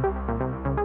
Gracias.